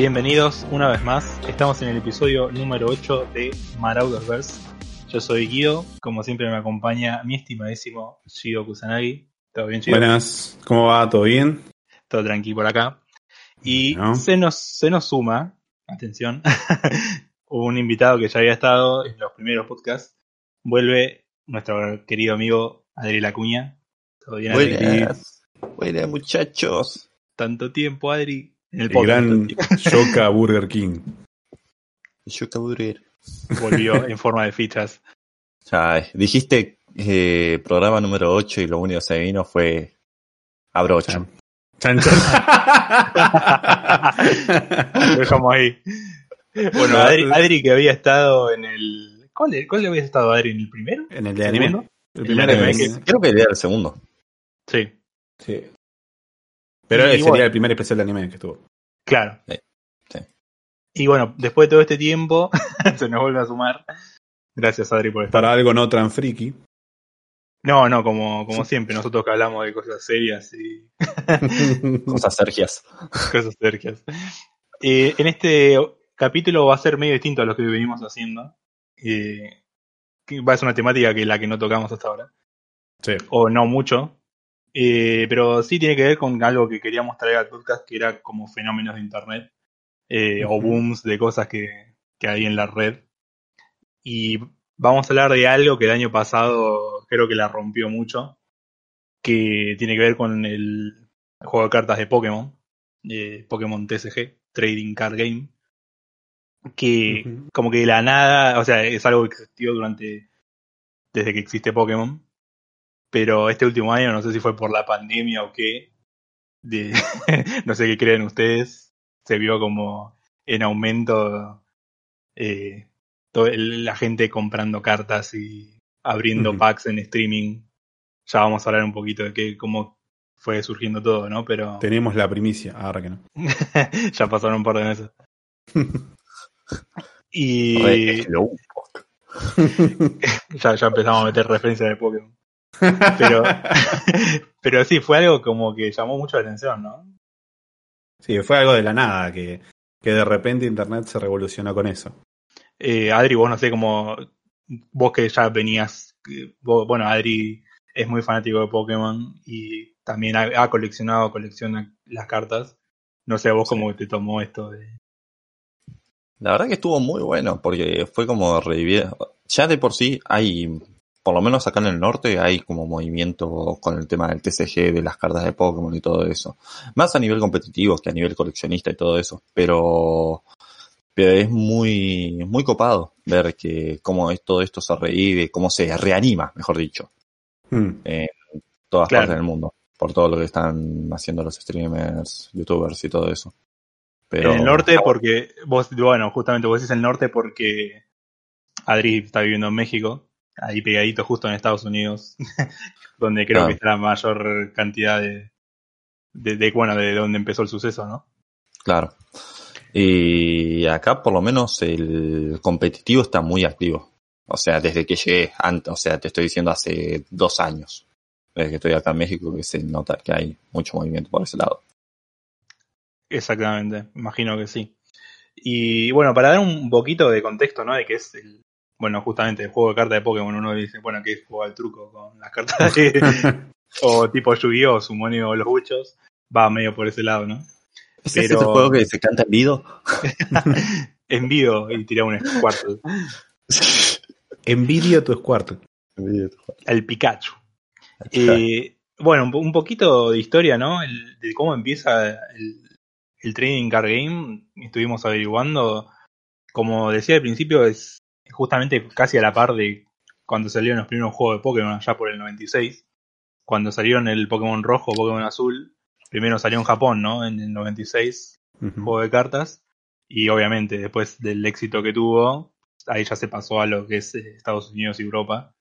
Bienvenidos una vez más. Estamos en el episodio número 8 de Maraudersverse. Yo soy Guido, como siempre me acompaña mi estimadísimo Shido Kusanagi. ¿Todo bien, Shido? Buenas, ¿cómo va? ¿Todo bien? Todo tranquilo por acá. Y Bueno. se, nos, se nos suma, atención, un invitado que ya había estado en los primeros podcasts. Vuelve nuestro querido amigo Adri Lacuña. ¿Todo bien, Adri? Buenas, buenas muchachos. Tanto tiempo, Adri. En el gran Yoka Burger King. Te aburrir. Volvió en forma de fichas. Ay, dijiste eh, programa número 8 y lo único que se vino fue abrocho. Chan, chan. Lo dejamos ahí. Bueno, Adri, Adri que había estado en el. ¿Cuál, cuál había estado Adri? ¿En el primero? en el de anime. El El primer de anime. anime Creo que era el segundo. Sí, Sí. Pero Y sería bueno. el primer especial de anime que estuvo. claro. Sí, sí. Y bueno, después de todo este tiempo, se nos vuelve a sumar. Gracias, Adri, por estar. Para algo no tan friki. No, no, como, como siempre, nosotros que hablamos de cosas serias y Cosas sergias. cosas cercas. Eh, en este capítulo va a ser medio distinto a lo que venimos haciendo. Eh, va a ser una temática que la que no tocamos hasta ahora. Sí. o no mucho. Eh, pero sí tiene que ver con algo que queríamos traer al podcast, que era como fenómenos de internet eh, o booms de cosas que, que hay en la red. Y vamos a hablar de algo que el año pasado creo que la rompió mucho, que tiene que ver con el juego de cartas de Pokémon, eh, Pokémon TCG, Trading Card Game, que como que de la nada, o sea, es algo que existió durante, desde que existe Pokémon, pero este último año, no sé si fue por la pandemia o qué, de, no sé qué creen ustedes, se vio como en aumento eh, el- la gente comprando cartas y abriendo packs en streaming. Ya vamos a hablar un poquito de qué, cómo fue surgiendo todo, ¿no? Pero Tenemos la primicia, ahora que no. ya pasaron un par de meses. Y ya empezamos a meter referencias de Pokémon. Pero, pero sí, fue algo como que llamó mucho la atención, ¿no? sí, fue algo de la nada, que, que de repente internet se revolucionó con eso. Eh, Adri, vos no sé cómo. Vos que ya venías. vos- bueno, Adri es muy fanático de Pokémon y también ha, ha coleccionado, colecciona las cartas. No sé, vos Sí. cómo te tomó esto de. La verdad que estuvo muy bueno porque fue como revivir. Ya de por sí hay, por lo menos acá en el norte, hay como movimiento con el tema del TCG, de las cartas de Pokémon y todo eso. Más a nivel competitivo que a nivel coleccionista y todo eso. Pero, pero es muy, muy copado ver que cómo es, todo esto se revive, cómo se reanima, mejor dicho, Hmm. en todas Claro. partes del mundo. Por todo lo que están haciendo los streamers, youtubers y todo eso. Pero, En el norte, porque. Vos, bueno, justamente vos decís el norte porque Adri está viviendo en México, ahí pegadito justo en Estados Unidos, donde creo Ah. que está la mayor cantidad de, de, de, bueno, de donde empezó el suceso, ¿no? Claro. Y acá por lo menos el competitivo está muy activo. O sea, desde que llegué antes, o sea, te estoy diciendo hace dos años, desde que estoy acá en México, que se nota que hay mucho movimiento por ese lado. Exactamente, imagino que sí. Y bueno, para dar un poquito de contexto, ¿no? De que es el, bueno, justamente el juego de cartas de Pokémon, uno dice, bueno, que es juego al truco con las cartas de, o tipo Yu-Gi-Oh, Summonio o los buchos, va medio por ese lado, ¿no? ¿Es Pero- ese el juego que se canta en vivo? Envío y tira un Squirtle, Envidio tu Squirtle. el Pikachu. Eh, bueno, un poquito de historia, ¿no? El- de cómo empieza el, el Trading Card Game. Estuvimos averiguando. Como decía al principio, es justamente casi a la par de cuando salieron los primeros juegos de Pokémon, allá por el 96. Cuando salieron el Pokémon rojo, Pokémon azul. Primero salió en Japón, ¿no? En el 96, Ujú. juego de cartas. Y obviamente, después del éxito que tuvo, ahí ya se pasó a lo que es eh, Estados Unidos y Europa.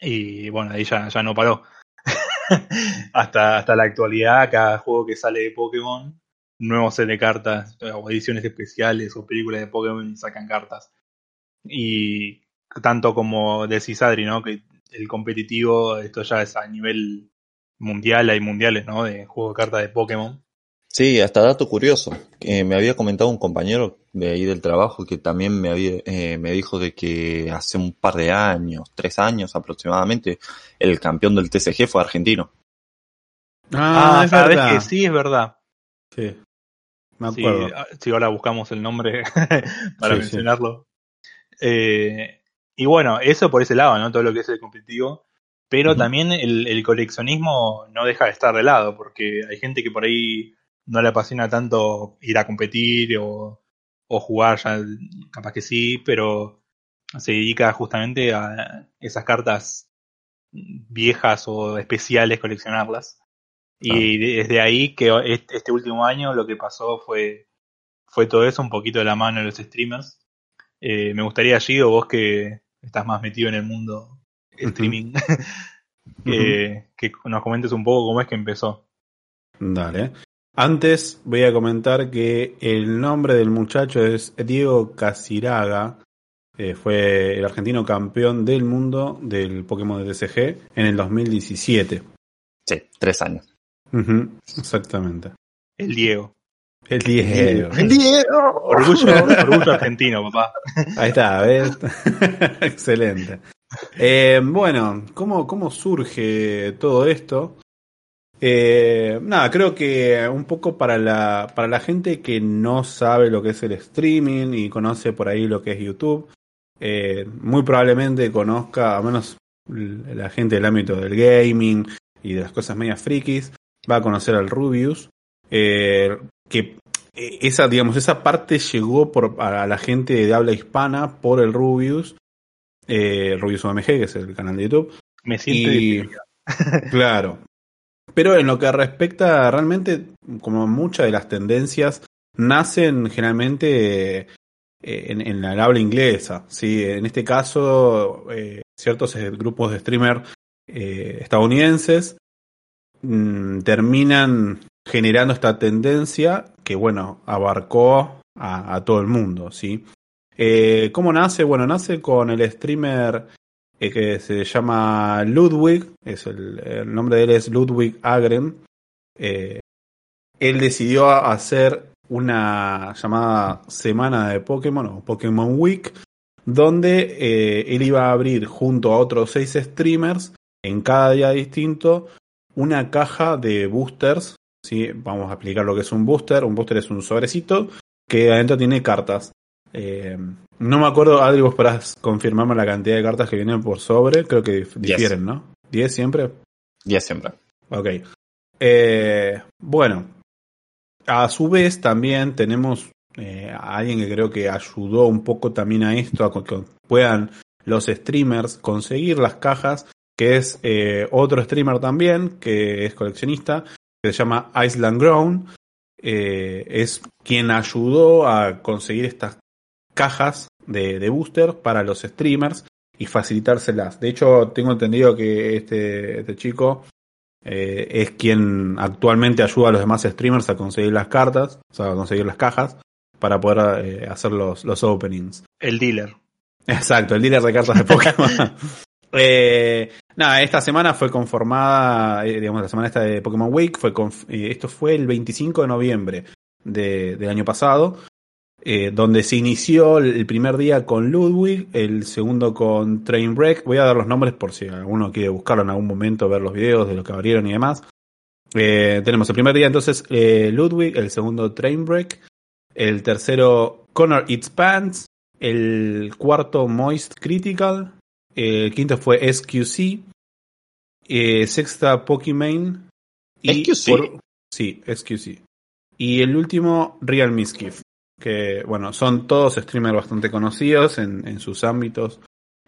Y bueno, ahí ya, ya no paró. hasta, hasta la actualidad, cada juego que sale de Pokémon, nuevos set de cartas, o ediciones especiales, o películas de Pokémon, sacan cartas. Y tanto como decís Adri, ¿no? Que el competitivo, esto ya es a nivel mundial, hay mundiales, ¿no? De juego de cartas de Pokémon. Sí, hasta dato curioso. Eh, me había comentado un compañero de ahí del trabajo que también me había, eh, me dijo de que hace un par de años, tres años aproximadamente, el campeón del TCG fue argentino. Ah, es ¿sabes verdad. que sí, es verdad. Sí. Me acuerdo. ah, sí, ahora buscamos el nombre para Sí, sí. mencionarlo. Eh, y bueno, eso por ese lado, ¿no? Todo lo que es el competitivo. Pero también el, el coleccionismo no deja de estar de lado, porque hay gente que por ahí no le apasiona tanto ir a competir o, o jugar, ya capaz que sí, pero se dedica justamente a esas cartas viejas o especiales coleccionarlas. Y desde ahí que este este último año lo que pasó fue, fue todo eso, un poquito de la mano de los streamers. Eh, me gustaría, Gido, vos que estás más metido en el mundo streaming, que, que nos comentes un poco cómo es que empezó. Dale. Antes voy a comentar que el nombre del muchacho es Diego Casiraga. eh, fue el argentino campeón del mundo del Pokémon de TCG en el 2017. Sí, tres años. Exactamente. El Diego. El Diego. Orgullo, orgullo argentino, papá. Ahí está, ¿ves? Excelente. Eh, bueno, ¿cómo, ¿cómo surge todo esto? Eh, nada, creo que un poco para la, para la gente que no sabe lo que es el streaming y conoce por ahí lo que es YouTube, eh, muy probablemente conozca, a menos la gente del ámbito del gaming y de las cosas medias frikis, va a conocer al Rubius, eh, que eh, esa, digamos, esa parte llegó por, a la gente de habla hispana por el Rubius, eh, Rubius OMG, que es el canal de YouTube. Me siento Y-. Claro. Pero en lo que respecta realmente, como muchas de las tendencias, nacen generalmente eh, en, en la habla inglesa. ¿sí? En este caso, eh, ciertos grupos de streamer eh, estadounidenses mm, terminan generando esta tendencia que, bueno, abarcó a, todo el mundo. ¿sí? Eh, ¿Cómo nace? Bueno, nace con el streamer eh, que se llama Ludwig, es el, nombre de él es Ludwig Agren. Eh, él decidió hacer una llamada semana de Pokémon o Pokémon Week, donde él iba a abrir junto a otros seis streamers en cada día distinto una caja de boosters. ¿Sí? Vamos a explicar lo que es un booster. Un booster es un sobrecito que adentro tiene cartas. Eh, no me acuerdo, Adri, vos podrás confirmarme la cantidad de cartas que vienen por sobre. Creo que difieren, ¿no? ¿10 siempre? Ya siempre. Ok. Eh, bueno, a su vez también tenemos eh, a alguien que creo que ayudó un poco también a esto, a que puedan los streamers conseguir las cajas, que es eh, otro streamer también, que es coleccionista, que se llama Island Grown. Eh, es quien ayudó a conseguir estas cajas de, de booster para los streamers y facilitárselas. De hecho, tengo entendido que este, este chico eh, es quien actualmente ayuda a los demás streamers a conseguir las cartas, o sea, a conseguir las cajas, para poder eh, hacer los, los openings. El dealer. Exacto, el dealer de cartas de Pokémon. Eh, nada, esta semana fue conformada, eh, digamos, la semana esta de Pokémon Week, fue eh, esto fue el 25 de noviembre de- del año pasado, eh, donde se inició el primer día con Ludwig, el segundo con Trainwreck. Voy a dar los nombres por si alguno quiere buscarlo en algún momento, ver los videos de lo que abrieron y demás. Eh, tenemos el primer día entonces Ludwig, el segundo Trainwreck, el tercero Connor Eats Pants, el cuarto Moist Critical, el quinto fue SQC, eh, sexta Pokimane y ¿SQC? por- sí, SQC. Y el último Real Mischief, que bueno, son todos streamers bastante conocidos en, en sus ámbitos.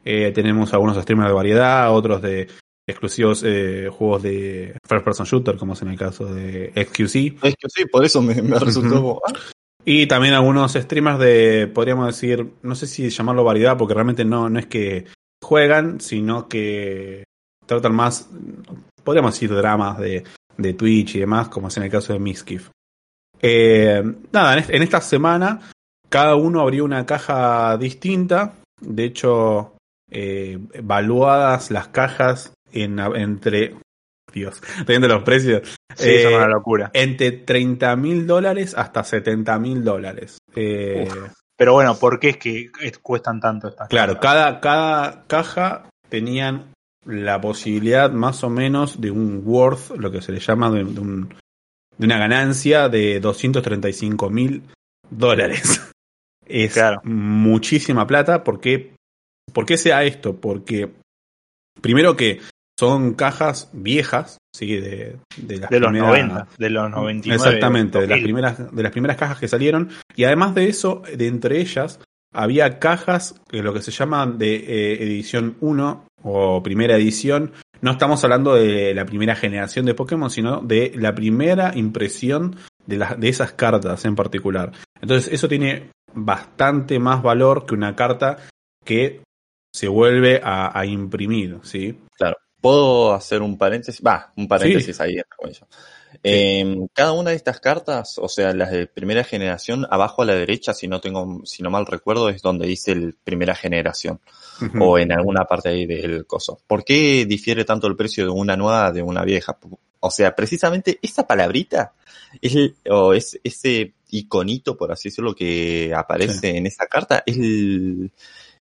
Eh, tenemos algunos streamers de variedad, otros de exclusivos eh, juegos de first person shooter, como es en el caso de XQC. Sí, por eso me, me resultó como, ah, Y también algunos streamers de, podríamos decir, no sé si llamarlo variedad, porque realmente no, no es que juegan, sino que tratan más, podríamos decir, dramas de, de Twitch y demás, como es en el caso de Miskiff. Eh, nada, en, est- en esta semana cada uno abrió una caja distinta. De hecho, eh, evaluadas las cajas en, entre Dios, teniendo los precios. Sí, Eh, son una locura. entre 30 mil dólares hasta 70 mil dólares. Eh, Pero bueno, ¿por qué es que es- cuestan tanto estas claro, cosas? cada, cada caja tenían la posibilidad más o menos de un worth, lo que se le llama de, de un- de una ganancia de 235 mil dólares. Es Claro. muchísima plata. ¿Por qué, ¿Por qué sea esto? Porque primero que son cajas viejas, ¿sí? de, de las De los primeras- 90, de los 99. Exactamente, de las 2000. primeras, de las primeras cajas que salieron. Y además de eso, de entre ellas, había cajas que lo que se llaman de eh, edición 1 o primera edición. No estamos hablando de la primera generación de Pokémon, sino de la primera impresión de, las de esas cartas en particular. Entonces, eso tiene bastante más valor que una carta que se vuelve a, a imprimir, ¿sí? ¿Puedo hacer un paréntesis? Va, un paréntesis ahí. Eh, cada una de estas cartas, o sea, las de primera generación, abajo a la derecha, si no tengo, si no mal recuerdo, es donde dice el primera generación, o en alguna parte ahí del coso. ¿Por qué difiere tanto el precio de una nueva de una vieja? O sea, precisamente esa palabrita, es el- o es ese iconito, por así decirlo, que aparece en esa carta, es el-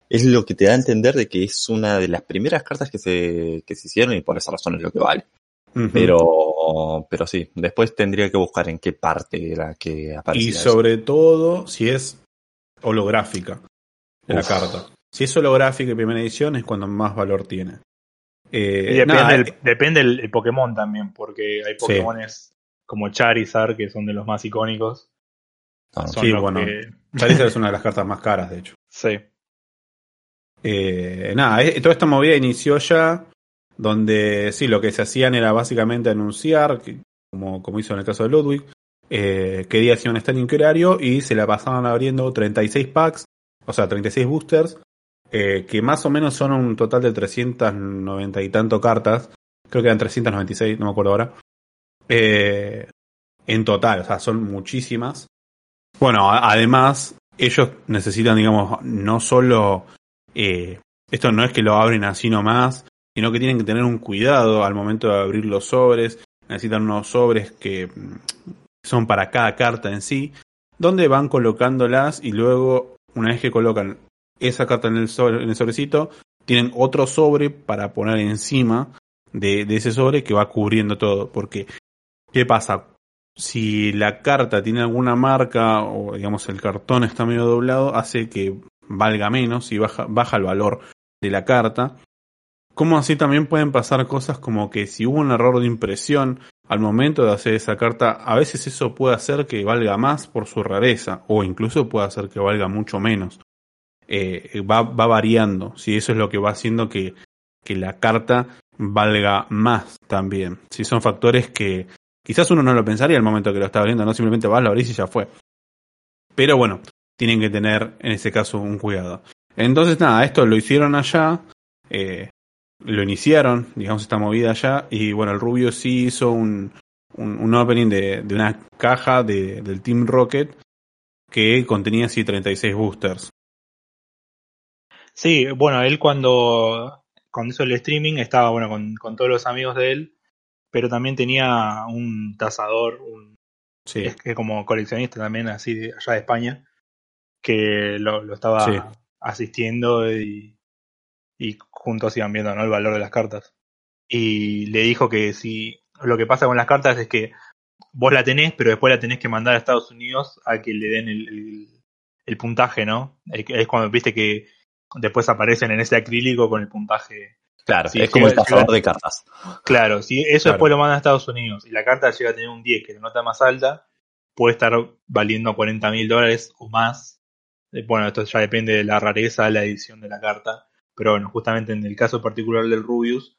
es lo que te da a entender de que es una de las primeras cartas que se, que se hicieron y por esa razón es lo que vale. Pero, pero sí, después tendría que buscar en qué parte era que aparecía. Y eso. sobre todo si es holográfica la Uf. carta. Si es holográfica en primera edición es cuando más valor tiene. Eh, Y depende, nada, el, eh, depende el, el Pokémon también, porque hay Sí. Pokémones como Charizard, que son de los más icónicos. No, Son Sí, bueno. que- Charizard es una de las cartas más caras, de hecho. Sí. Eh, nada, toda esta movida inició ya donde sí, lo que se hacían era básicamente anunciar, como, como hizo en el caso de Ludwig, eh, qué días iban a estar en horario y se la pasaban abriendo 36 packs, o sea, 36 boosters, eh, que más o menos son un total de 390 y tanto cartas, creo que eran 396, no me acuerdo ahora, eh, en total, o sea, son muchísimas. Bueno, además, ellos necesitan, digamos, no solo eh, esto no es que lo abren así nomás, sino que tienen que tener un cuidado al momento de abrir los sobres. Necesitan unos sobres que mm, son para cada carta en sí, donde van colocándolas y luego, una vez que colocan esa carta en el, sobre- en el sobrecito, tienen otro sobre para poner encima de, de ese sobre que va cubriendo todo. Porque, ¿qué pasa? Si la carta tiene alguna marca o digamos el cartón está medio doblado, hace que valga menos y baja, baja el valor de la carta. Como así también pueden pasar cosas como que si hubo un error de impresión al momento de hacer esa carta, a veces eso puede hacer que valga más por su rareza o incluso puede hacer que valga mucho menos. Eh, va, va variando, si eso es lo que va haciendo que, que la carta valga más también. Si son factores que quizás uno no lo pensaría al momento que lo está abriendo, no simplemente vas, lo abrís y ya fue. Pero bueno, tienen que tener en ese caso un cuidado. Entonces nada, esto lo hicieron allá, eh, lo iniciaron, digamos, esta movida allá, y bueno, el Rubio sí hizo un, un, un opening de, de una caja de, del Team Rocket que contenía así 36 boosters. Sí, bueno, él cuando, cuando hizo el streaming estaba bueno con, con todos los amigos de él, pero también tenía un tasador, un, Sí, es que como coleccionista también así de allá de España, que lo, lo estaba Sí. asistiendo y, y juntos iban viendo ¿no? el valor de las cartas. Y le dijo que si lo que pasa con las cartas es que vos la tenés, pero después la tenés que mandar a Estados Unidos a que le den el, el, el puntaje, ¿no? Es cuando viste que después aparecen en ese acrílico con el puntaje. Claro, Sí, es como el tasador de cartas. Claro, si eso Claro. después lo mandan a Estados Unidos y la carta llega a tener un 10, que es la nota más alta, puede estar valiendo 40 mil dólares o más. Eh, Bueno, esto ya depende de la rareza, la edición de la carta. Pero bueno, justamente en el caso particular del Rubius,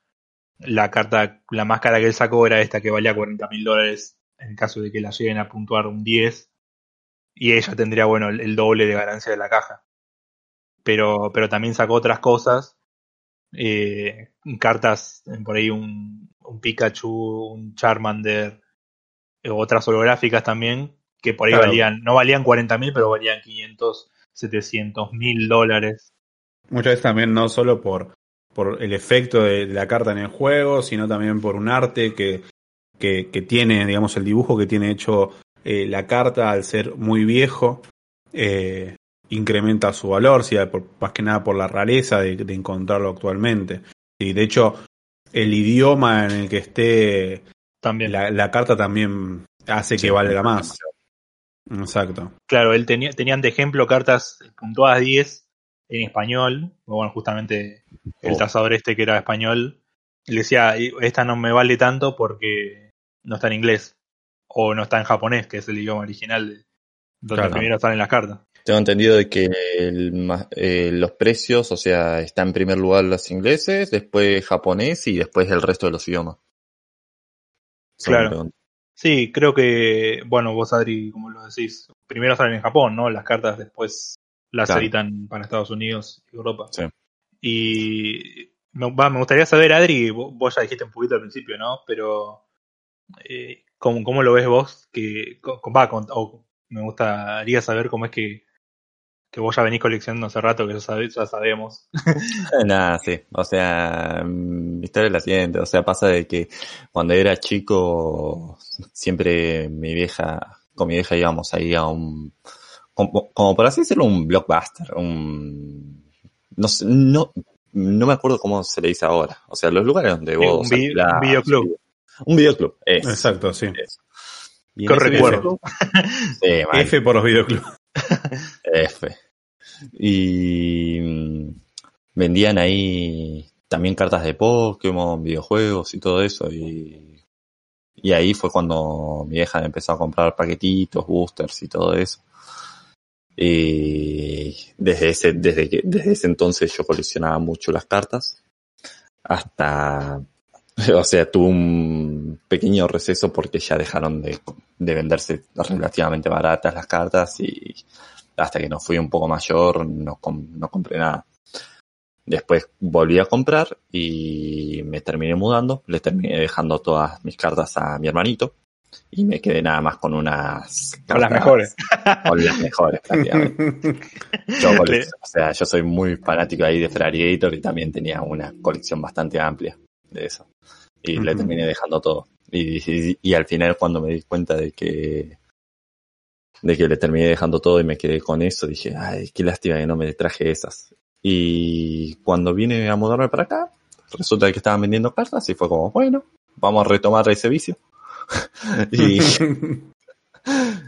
la carta, la más cara que él sacó era esta que valía 40 mil dólares en caso de que la lleguen a puntuar un 10. Y ella tendría, bueno, el, el doble de ganancia de la caja. Pero, pero también sacó otras cosas. eh, cartas, eh, por ahí un, un Pikachu, un Charmander, eh, otras holográficas también, que por ahí Claro. valían, no valían 40 mil, pero valían 500, 700 mil dólares. muchas veces también no solo por por el efecto de la carta en el juego, sino también por un arte que, que, que tiene, digamos, el dibujo que tiene hecho eh, la carta al ser muy viejo. Eh, incrementa su valor, sí, por, más que nada por la rareza de, de encontrarlo actualmente. Y de hecho, el idioma en el que esté También. la, la carta también hace que valga más. Exacto. Claro, él tenía, tenían de ejemplo cartas puntuadas 10 en español. Bueno, justamente el Oh. tasador este que era español, le decía, "Y esta no me vale tanto porque no está en inglés. O no está en japonés, que es el idioma original de- donde Claro. primero salen las cartas. Tengo entendido de que el eh, los precios, o sea, está en primer lugar los ingleses, después japonés y después el resto de los idiomas. Claro. Sí, creo que, bueno, vos Adri, como lo decís, primero salen en Japón, ¿no? Las cartas después las Claro. editan para Estados Unidos y Europa. Sí. Y me, va, me gustaría saber, Adri, vos, vos ya dijiste un poquito al principio, ¿no? Pero, eh, ¿cómo, ¿cómo lo ves vos? Que, con- con- va, con- me gustaría saber cómo es que, que vos ya venís coleccionando hace rato, que ya, sabe- ya sabemos. Nada, sí. O sea, mm, mi historia es la siguiente. O sea, pasa de que cuando era chico, siempre mi vieja, con mi vieja íbamos ahí a un, como, como por así decirlo, un blockbuster, un, no sé, no, no me acuerdo cómo se le dice ahora. O sea, los lugares donde Sí, vos un vi- alquilás- un videoclub. Un videoclub, eso. Exacto, sí. Qué ese recuerdo. Sí. F por los videoclubs. F. Y mm, vendían ahí también cartas de Pokémon, videojuegos y todo eso. Y, y ahí fue cuando mi vieja empezó a comprar paquetitos, boosters y todo eso. Y desde ese, desde desde ese entonces yo coleccionaba mucho las cartas. Hasta, o sea, tuve un pequeño receso porque ya dejaron de, de venderse relativamente baratas las cartas y hasta que no fui un poco mayor no, no compré nada. Después volví a comprar y me terminé mudando, le terminé dejando todas mis cartas a mi hermanito y me quedé nada más con unas Con las cartas- mejores. Con las mejores prácticamente. Yo, o sea, yo soy muy fanático ahí de Ferrariator y también tenía una colección bastante amplia de eso. Y le Ujú. terminé dejando todo. Y, y, y al final cuando me di cuenta de que de que le terminé dejando todo y me quedé con eso, dije, ay, qué lástima que no me traje esas. Y cuando vine a mudarme para acá, resulta que estaban vendiendo cartas y fue como, bueno, vamos a retomar ese vicio. y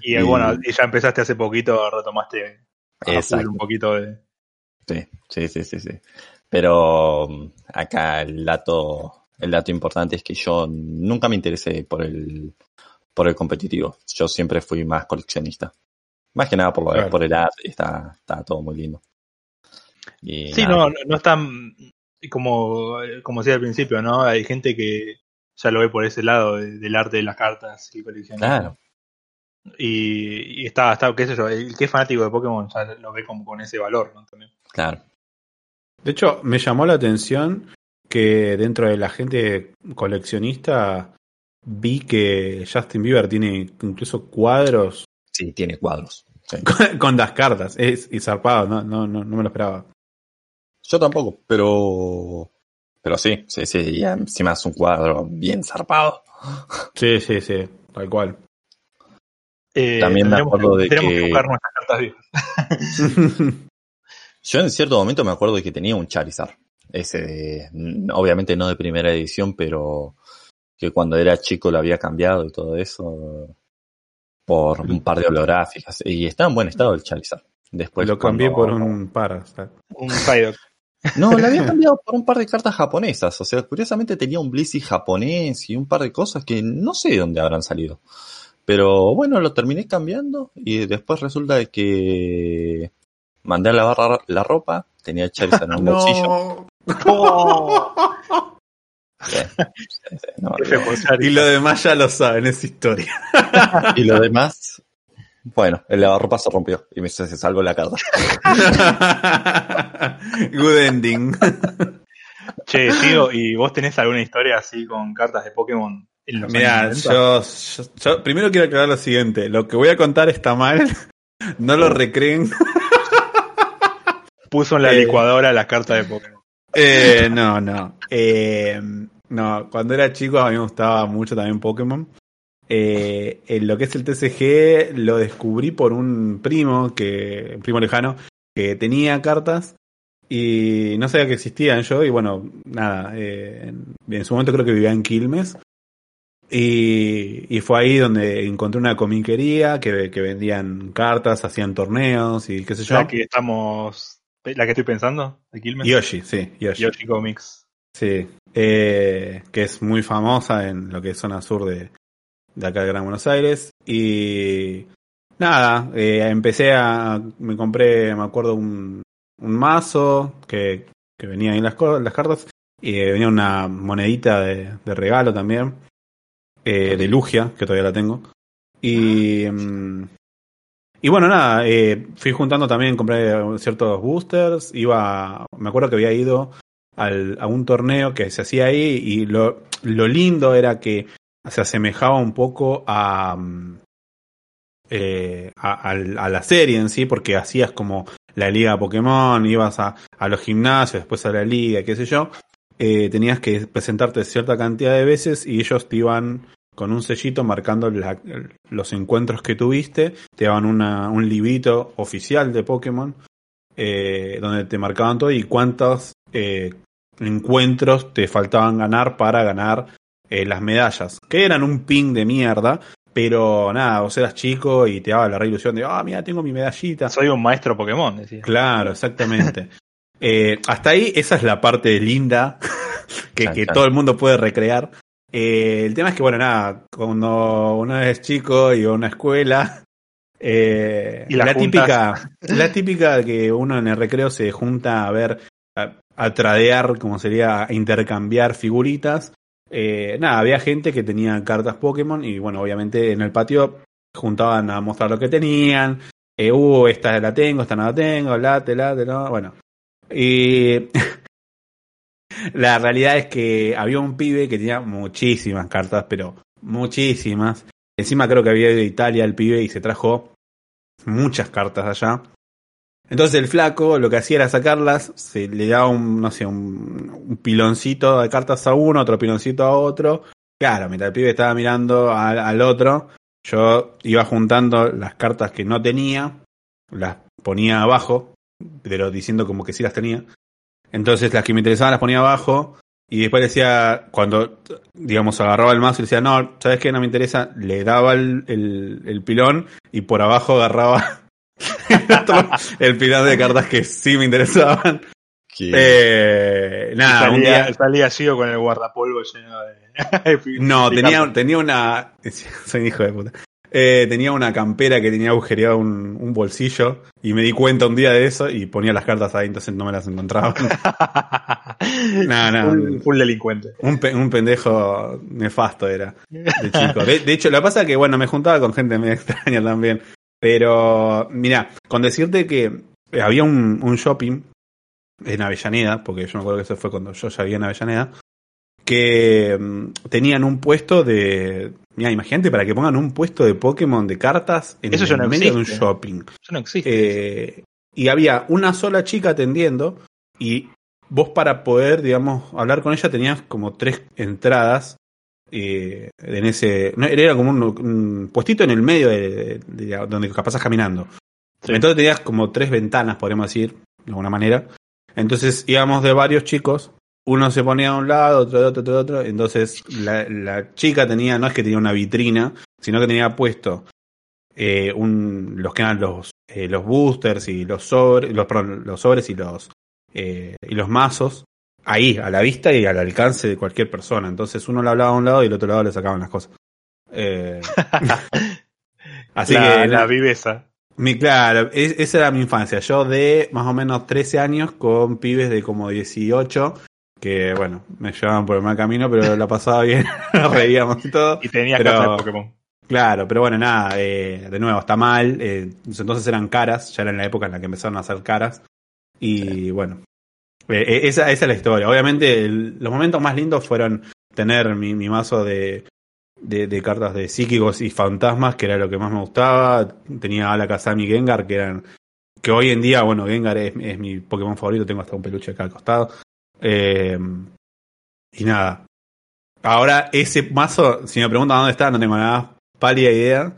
Y, Y- bueno, y ya empezaste hace poquito, retomaste a un poquito de... Sí, sí, sí, sí, sí. Pero mm, acá el dato, el dato importante es que yo nunca me interesé por el, por el competitivo. Yo siempre fui más coleccionista. Más que nada por, lo, Claro. por el arte, está, está todo muy lindo. Y Sí, nada, no, no, es tan como, como decía al principio, ¿no? Hay gente que ya lo ve por ese lado de- del arte de las cartas y coleccionismo. Claro, Y, y está, está, qué sé yo, el que es fanático de Pokémon ya lo ve como con ese valor, ¿no? También. claro. De hecho, me llamó la atención que dentro de la gente coleccionista vi que Justin Bieber tiene incluso cuadros Sí, tiene cuadros. sí. con, con las cartas. Es y zarpado, no, no, no, no me lo esperaba. Yo tampoco, pero, pero sí, sí, sí, y encima es un cuadro bien zarpado. Sí, sí, sí, tal cual. Eh, También me acuerdo de tendremos que- buscar nuestras cartas viejas. Yo en cierto momento me acuerdo de que tenía un Charizard. Ese de, n- obviamente no de primera edición, pero que cuando era chico lo había cambiado y todo eso por un par de holográficas. Y está en buen estado el Charizard. Después lo cambié cuando- por un par. Un Psyduck. No, lo había cambiado por un par de cartas japonesas. O sea, curiosamente tenía un Blissey japonés y un par de cosas que no sé de dónde habrán salido. Pero bueno, lo terminé cambiando y después resulta de que mandé a lavar la- la ropa, tenía el Charizard en un bolsillo. Sí, sí, sí, no, Charizard. Y lo demás ya lo saben, es historia. y lo demás, bueno, el lavarropa se rompió y me se se salvó la carta. Good ending. Che, tío, ¿y vos tenés alguna historia así con cartas de Pokémon en los Mira, años 90? yo, yo- yo primero quiero aclarar lo siguiente. Lo que voy a contar está mal. No lo recreen. Puso en la Eh. licuadora las cartas de Pokémon. Eh, no, no. Eh, no, cuando era chico a mí me gustaba mucho también Pokémon. Eh, en lo que es el TCG lo descubrí por un primo, que, un primo lejano, que tenía cartas y no sabía que existían yo y bueno, nada, eh, en, en su momento creo que vivía en Quilmes y, y fue ahí donde encontré una comiquería que, que vendían cartas, hacían torneos y qué sé yo. La que estamos. La que estoy pensando, de Quilmes. Yoshi, sí, Yoshi. Yoshi Comics. Sí, eh, que es muy famosa en lo que es zona sur de, de acá de Gran Buenos Aires. Y nada, eh, empecé a. Me compré, me acuerdo, un, un mazo que, que venía ahí en las, las cartas. Y eh, venía una monedita de, de regalo también. eh, de Lugia, que todavía la tengo. Y. mm, y bueno, nada, eh, fui juntando también, compré ciertos boosters. Iba. Me acuerdo que había ido al, a un torneo que se hacía ahí y lo, lo lindo era que se asemejaba un poco a, mm, eh, a, a la serie en sí, porque hacías como la liga Pokémon, ibas a, a los gimnasios, después a la liga, qué sé yo, eh, tenías que presentarte cierta cantidad de veces y ellos te iban con un sellito marcando la- los encuentros que tuviste, te daban una, un librito oficial de Pokémon, eh, donde te marcaban todo y cuántos eh, encuentros te faltaban ganar para ganar eh, las medallas, que eran un ping de mierda, pero nada, vos eras chico y te daba la re ilusión de, ah, mira, tengo mi medallita. Soy un maestro Pokémon, decía. Claro, exactamente. Eh, hasta ahí, esa es la parte linda que, todo el mundo puede recrear. Eh, el tema es que, bueno, nada, cuando uno es chico y va a una escuela, eh, Y la la típica, la típica que uno en el recreo se junta a ver, a, a tradear, como sería, a intercambiar figuritas. Eh, nada, había gente que tenía cartas Pokémon y, bueno, obviamente en el patio juntaban a mostrar lo que tenían. Eh, uh, esta la tengo, esta no la tengo, late, late, no, bueno. Y la realidad es que había un pibe que tenía muchísimas cartas, pero muchísimas. Encima creo que había ido de Italia el pibe y se trajo muchas cartas allá. Entonces el flaco lo que hacía era sacarlas, se le daba un, no sé, un, un piloncito de cartas a uno, otro piloncito a otro. Claro, mientras el pibe estaba mirando al, al otro, yo iba juntando las cartas que no tenía, las ponía abajo, pero diciendo como que sí las tenía. Entonces las que me interesaban las ponía abajo y después decía, cuando, digamos, agarraba el mazo y decía, no, ¿sabes qué? No me interesa, le daba el, el, el pilón y por abajo agarraba el, otro- el pilón de cartas que sí me interesaban. Que- Eh, nada, un salía, día... salía Gio con el guardapolvo lleno de. No, tenía, tenía una. Soy un hijo de puta. Eh, tenía una campera que tenía agujereado un, un bolsillo y me di cuenta un día de eso y ponía las cartas ahí, entonces no me las encontraba. No, no. Full delincuente. un, un pendejo nefasto era de chico. De, de hecho, lo que pasa es que, bueno, me juntaba con gente medio extraña también. Pero, mira, con decirte que había un, un shopping en Avellaneda, porque yo me acuerdo que eso fue cuando yo ya vivía en Avellaneda, que mm, tenían un puesto de... Mira, imagínate para que pongan un puesto de Pokémon de cartas en Eso el no medio de un shopping. Eso no existe. Eh, y había una sola chica atendiendo y vos para poder, digamos, hablar con ella tenías como tres entradas eh, en ese... No, era como un, un puestito en el medio de, de- de donde pasas caminando. Sí. Entonces tenías como tres ventanas, podríamos decir, de alguna manera. Entonces íbamos de varios chicos. Uno se ponía a un lado, otro de otro, otro de otro. Entonces la, la chica tenía, no es que tenía una vitrina, sino que tenía puesto eh, un, los que eran los, eh, los boosters y los sobres, los, perdón, los sobres y los, eh, y los mazos ahí, a la vista y al alcance de cualquier persona. Entonces uno le hablaba a un lado y al otro lado le sacaban las cosas. Eh, así la, que la viveza. mi, claro, es- esa era mi infancia. Yo de más o menos 13 años con pibes de como 18, que bueno, me llevaban por el mal camino, pero la pasaba bien, nos reíamos y todo. Y tenía Pero- cartas de Pokémon. Claro, pero bueno, nada, eh, de nuevo, está mal. eh, entonces eran caras, ya era en la época en la que empezaron a hacer caras. Y bueno, eh, eh, esa, esa es la historia. Obviamente, el- los momentos más lindos fueron tener mi, mi mazo de, de, de cartas de psíquicos y fantasmas, que era lo que más me gustaba. Tenía Alakazam y Gengar, que eran. Que hoy en día, bueno, Gengar es, es mi Pokémon favorito, tengo hasta un peluche acá al costado. Eh, y nada. Ahora, ese mazo, si me preguntan dónde está, no tengo nada pálida idea.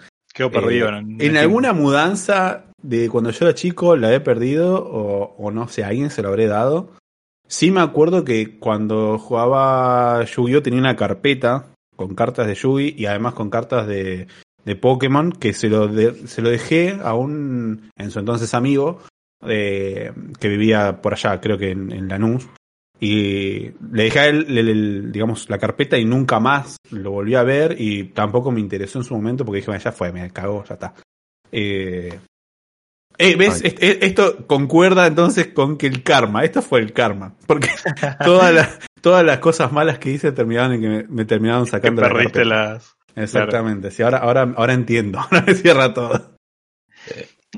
Perdido. Eh, en, en alguna mudanza de cuando yo era chico la he perdido o, o no sé, a alguien se lo habré dado. Sí me acuerdo que cuando jugaba Yu-Gi-Oh tenía una carpeta con cartas de Yugi y además con cartas de, de Pokémon que se lo, de- se lo dejé a un, en su entonces amigo, eh, que vivía por allá, creo que en, en Lanús. Y le dejé a él, el- el- digamos, la carpeta y nunca más lo volví a ver y tampoco me interesó en su momento porque dije, bueno, ya fue, me cagó, ya está. Eh, eh, ¿Ves? Ay. Esto concuerda entonces con que el karma, esto fue el karma, porque todas las, todas las cosas malas que hice terminaron en que me, me terminaron sacando la perdiste las. Exactamente, sí, ahora, ahora, ahora entiendo, ahora me cierra todo.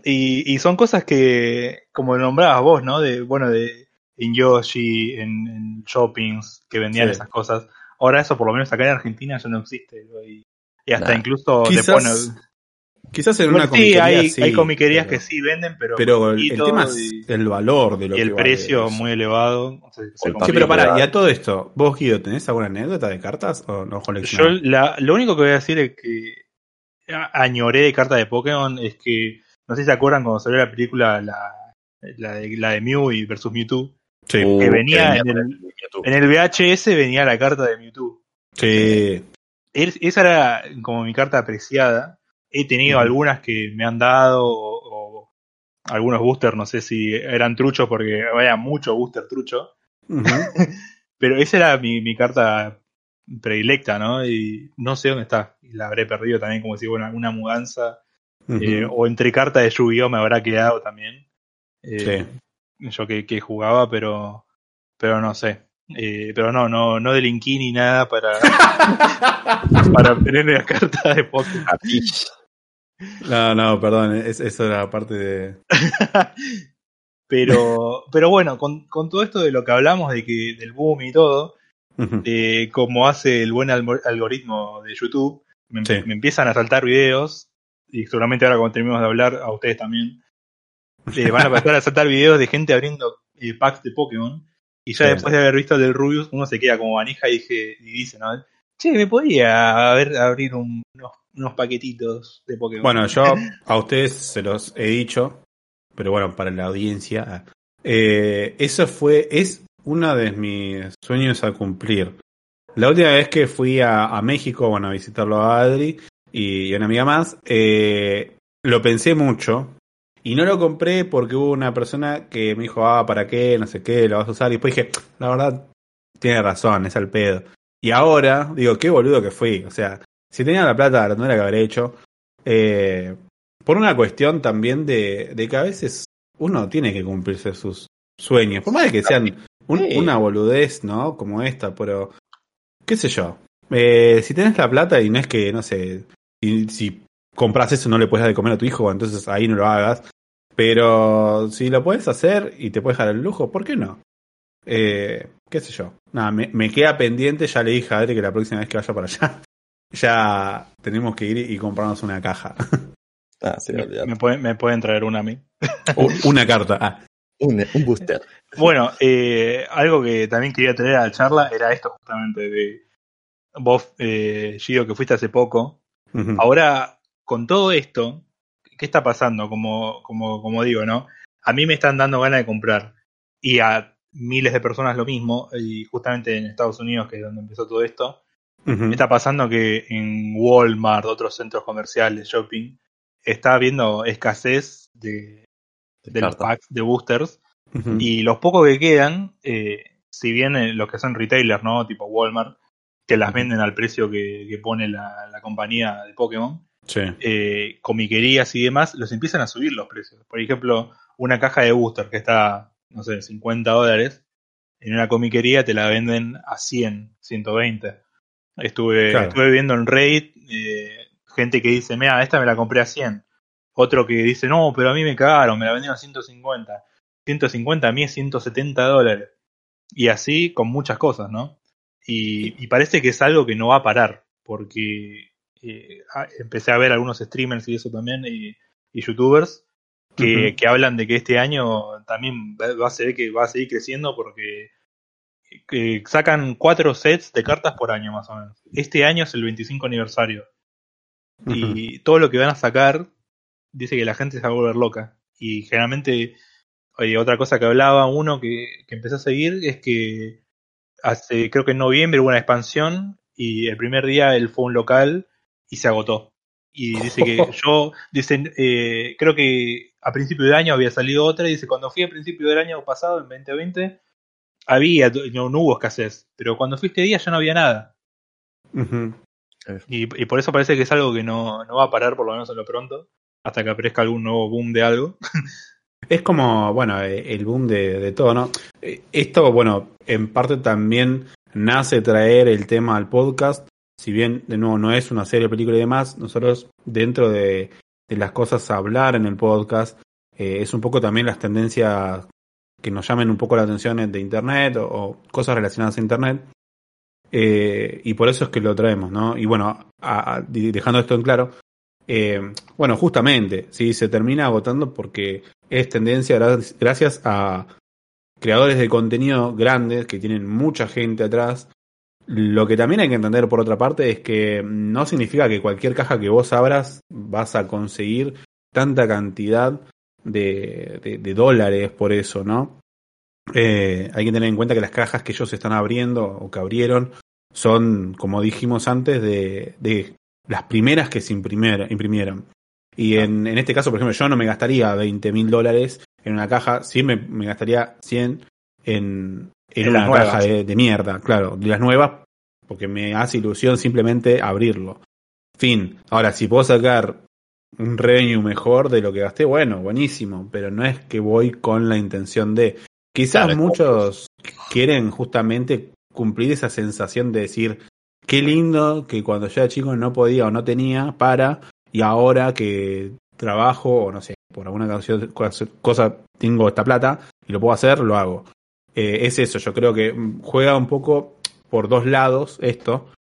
Y, y son cosas que, como nombrabas vos, ¿no? De, bueno, de en Yoshi, en, en shoppings, que vendían Sí. esas cosas. Ahora eso, por lo menos acá en Argentina, ya no existe. ¿no? Y, y hasta Nah. incluso Quizás, quizás en Bueno, una sí, comiquería hay, sí, hay comiquerías pero- que sí venden, pero, Pero el, tema es y, el valor de lo y que el vale precio eso. muy elevado. o sea, se El compra- Sí, pero pará, y a todo esto, vos Guido, ¿tenés alguna anécdota de cartas o no Yo la, lo único que voy a decir es que añoré de cartas de Pokémon es que, no sé si se acuerdan cuando salió la película, la, la, de, la de Mew y versus Mewtwo, Sí, Uh, que venía en el- Mewtwo. en el VHS venía la carta de Mewtwo. sí, Es- esa era como mi carta apreciada. He tenido algunas que me han dado o, o algunos boosters, no sé si eran truchos porque había mucho booster trucho, pero esa era mi, mi carta predilecta, ¿no? Y no sé dónde está. Y la habré perdido también, como si fuera una mudanza. eh, o entre cartas de Yu-Gi-Oh! me habrá quedado también. Eh, Sí. Yo que, que jugaba, pero pero no sé. Eh, pero no, no, no delinquí ni nada para, para obtener la carta de Pokémon. No, no, perdón, es- eso era parte de... pero, pero bueno, con, con todo esto de lo que hablamos, de que, del boom y todo, eh, como hace el buen algoritmo de YouTube, me, Sí. me empiezan a saltar videos, y seguramente ahora cuando terminemos de hablar, a ustedes también, eh, van a empezar a saltar videos de gente abriendo eh, packs de Pokémon, y ya Sí. después de haber visto el del Rubius, uno se queda como manija y, dije, y dice, ¿no? Che, me podía haber, abrir un- unos, unos paquetitos de Pokémon. Bueno, yo a ustedes se los he dicho, pero bueno, para la audiencia, eh, eso fue, es uno de mis sueños a cumplir. La última vez que fui a, a México, bueno, a visitarlo a Adri y, y una amiga más, eh, lo pensé mucho y no lo compré porque hubo una persona que me dijo, ah, ¿para qué? No sé qué, lo vas a usar. Y después dije, la verdad, tiene razón, es al pedo. Y ahora, digo, qué boludo que fui. O sea, si tenía la plata, la tendría que haber hecho. Eh, por una cuestión también de, de que a veces uno tiene que cumplirse sus sueños. Por más de que sean un- Sí. una boludez, ¿no? Como esta, pero qué sé yo. Eh, si tenés la plata y no es que, no sé, si, si compras eso no le puedes dar de comer a tu hijo, entonces ahí no lo hagas. Pero si lo puedes hacer y te puedes dar el lujo, ¿por qué no? Eh, qué sé yo. Nada, me, me queda pendiente, ya le dije a Adri que la próxima vez que vaya para allá, ya tenemos que ir y comprarnos una caja. Ah, sí, me, me pueden, me pueden traer una a mí. O una carta. Ah, un, un booster. Bueno, eh, algo que también quería traer a la charla era esto justamente de vos, eh, Gio, que fuiste hace poco. Ahora, con todo esto, ¿qué está pasando? Como, como, como digo, ¿no? A mí me están dando ganas de comprar. Y a miles de personas lo mismo, y justamente en Estados Unidos, que es donde empezó todo esto, me está pasando que en Walmart, otros centros comerciales, shopping, está habiendo escasez de, de los packs de boosters. Y los pocos que quedan, eh, si bien eh, los que son retailers, ¿no? Tipo Walmart, que las venden al precio que, que pone la, la compañía de Pokémon, Sí. eh, comiquerías y demás, los empiezan a subir los precios. Por ejemplo, una caja de booster que está, no sé, 50 dólares, en una comiquería te la venden a 100, 120. Estuve, Claro. estuve viendo en Raid eh, gente que dice, mira, esta me la compré a 100. Otro que dice, no, pero a mí me cagaron, me la vendieron a 150. 150 a mí es 170 dólares. Y así con muchas cosas, ¿no? Y, y parece que es algo que no va a parar, porque eh, empecé a ver algunos streamers y eso también, y, y youtubers, que, que hablan de que este año también va a ser que va a seguir creciendo porque que sacan cuatro sets de cartas por año más o menos. Este año es el 25 aniversario. Y todo lo que van a sacar dice que la gente se va a volver loca. Y generalmente, oye, otra cosa que hablaba uno que, que empecé a seguir es que hace, creo que en noviembre hubo una expansión y el primer día él fue a un local y se agotó. Y dice que yo, dicen, eh, creo que a principio de año había salido otra y dice, cuando fui a principio del año pasado, en 2020, había, no, no hubo escasez, pero cuando fui este día ya no había nada. Y, y por eso parece que es algo que no, no va a parar, por lo menos en lo pronto, hasta que aparezca algún nuevo boom de algo. Es como, bueno, eh, el boom de, de todo, ¿no? Eh, Esto, bueno, en parte también nace traer el tema al podcast. Si bien, de nuevo, no es una serie, película y demás, nosotros, dentro de, las cosas a hablar en el podcast, eh, es un poco también las tendencias que nos llamen un poco la atención de Internet o, cosas relacionadas a Internet. Eh, y por eso es que lo traemos, ¿no? Y bueno, a- dejando esto en claro, eh, bueno, justamente, sí, se termina agotando porque es tendencia gra- gracias a creadores de contenido grandes que tienen mucha gente atrás. Lo que también hay que entender por otra parte es que no significa que cualquier caja que vos abras vas a conseguir tanta cantidad de, de- de dólares por eso, ¿no? Eh, hay que tener en cuenta que las cajas que ellos están abriendo o que abrieron son, como dijimos antes, de, de las primeras que se imprimier- imprimieron. Y en, en este caso, por ejemplo, yo no me gastaría 20 mil dólares en una caja, sí me, me gastaría 100 en, En una nuevas. caja de, de mierda, claro, de las nuevas, porque me hace ilusión simplemente abrirlo. Fin. Ahora, si puedo sacar un revenue mejor de lo que gasté, bueno, buenísimo, pero no es que voy con la intención de... Quizás Claro, muchos quieren justamente cumplir esa sensación de decir, qué lindo que cuando yo era chico no podía o no tenía para, y ahora que trabajo o no sé, por alguna canción, cosa, tengo esta plata y lo puedo hacer, lo hago. Eh, es eso, yo creo que juega un poco por dos lados esto,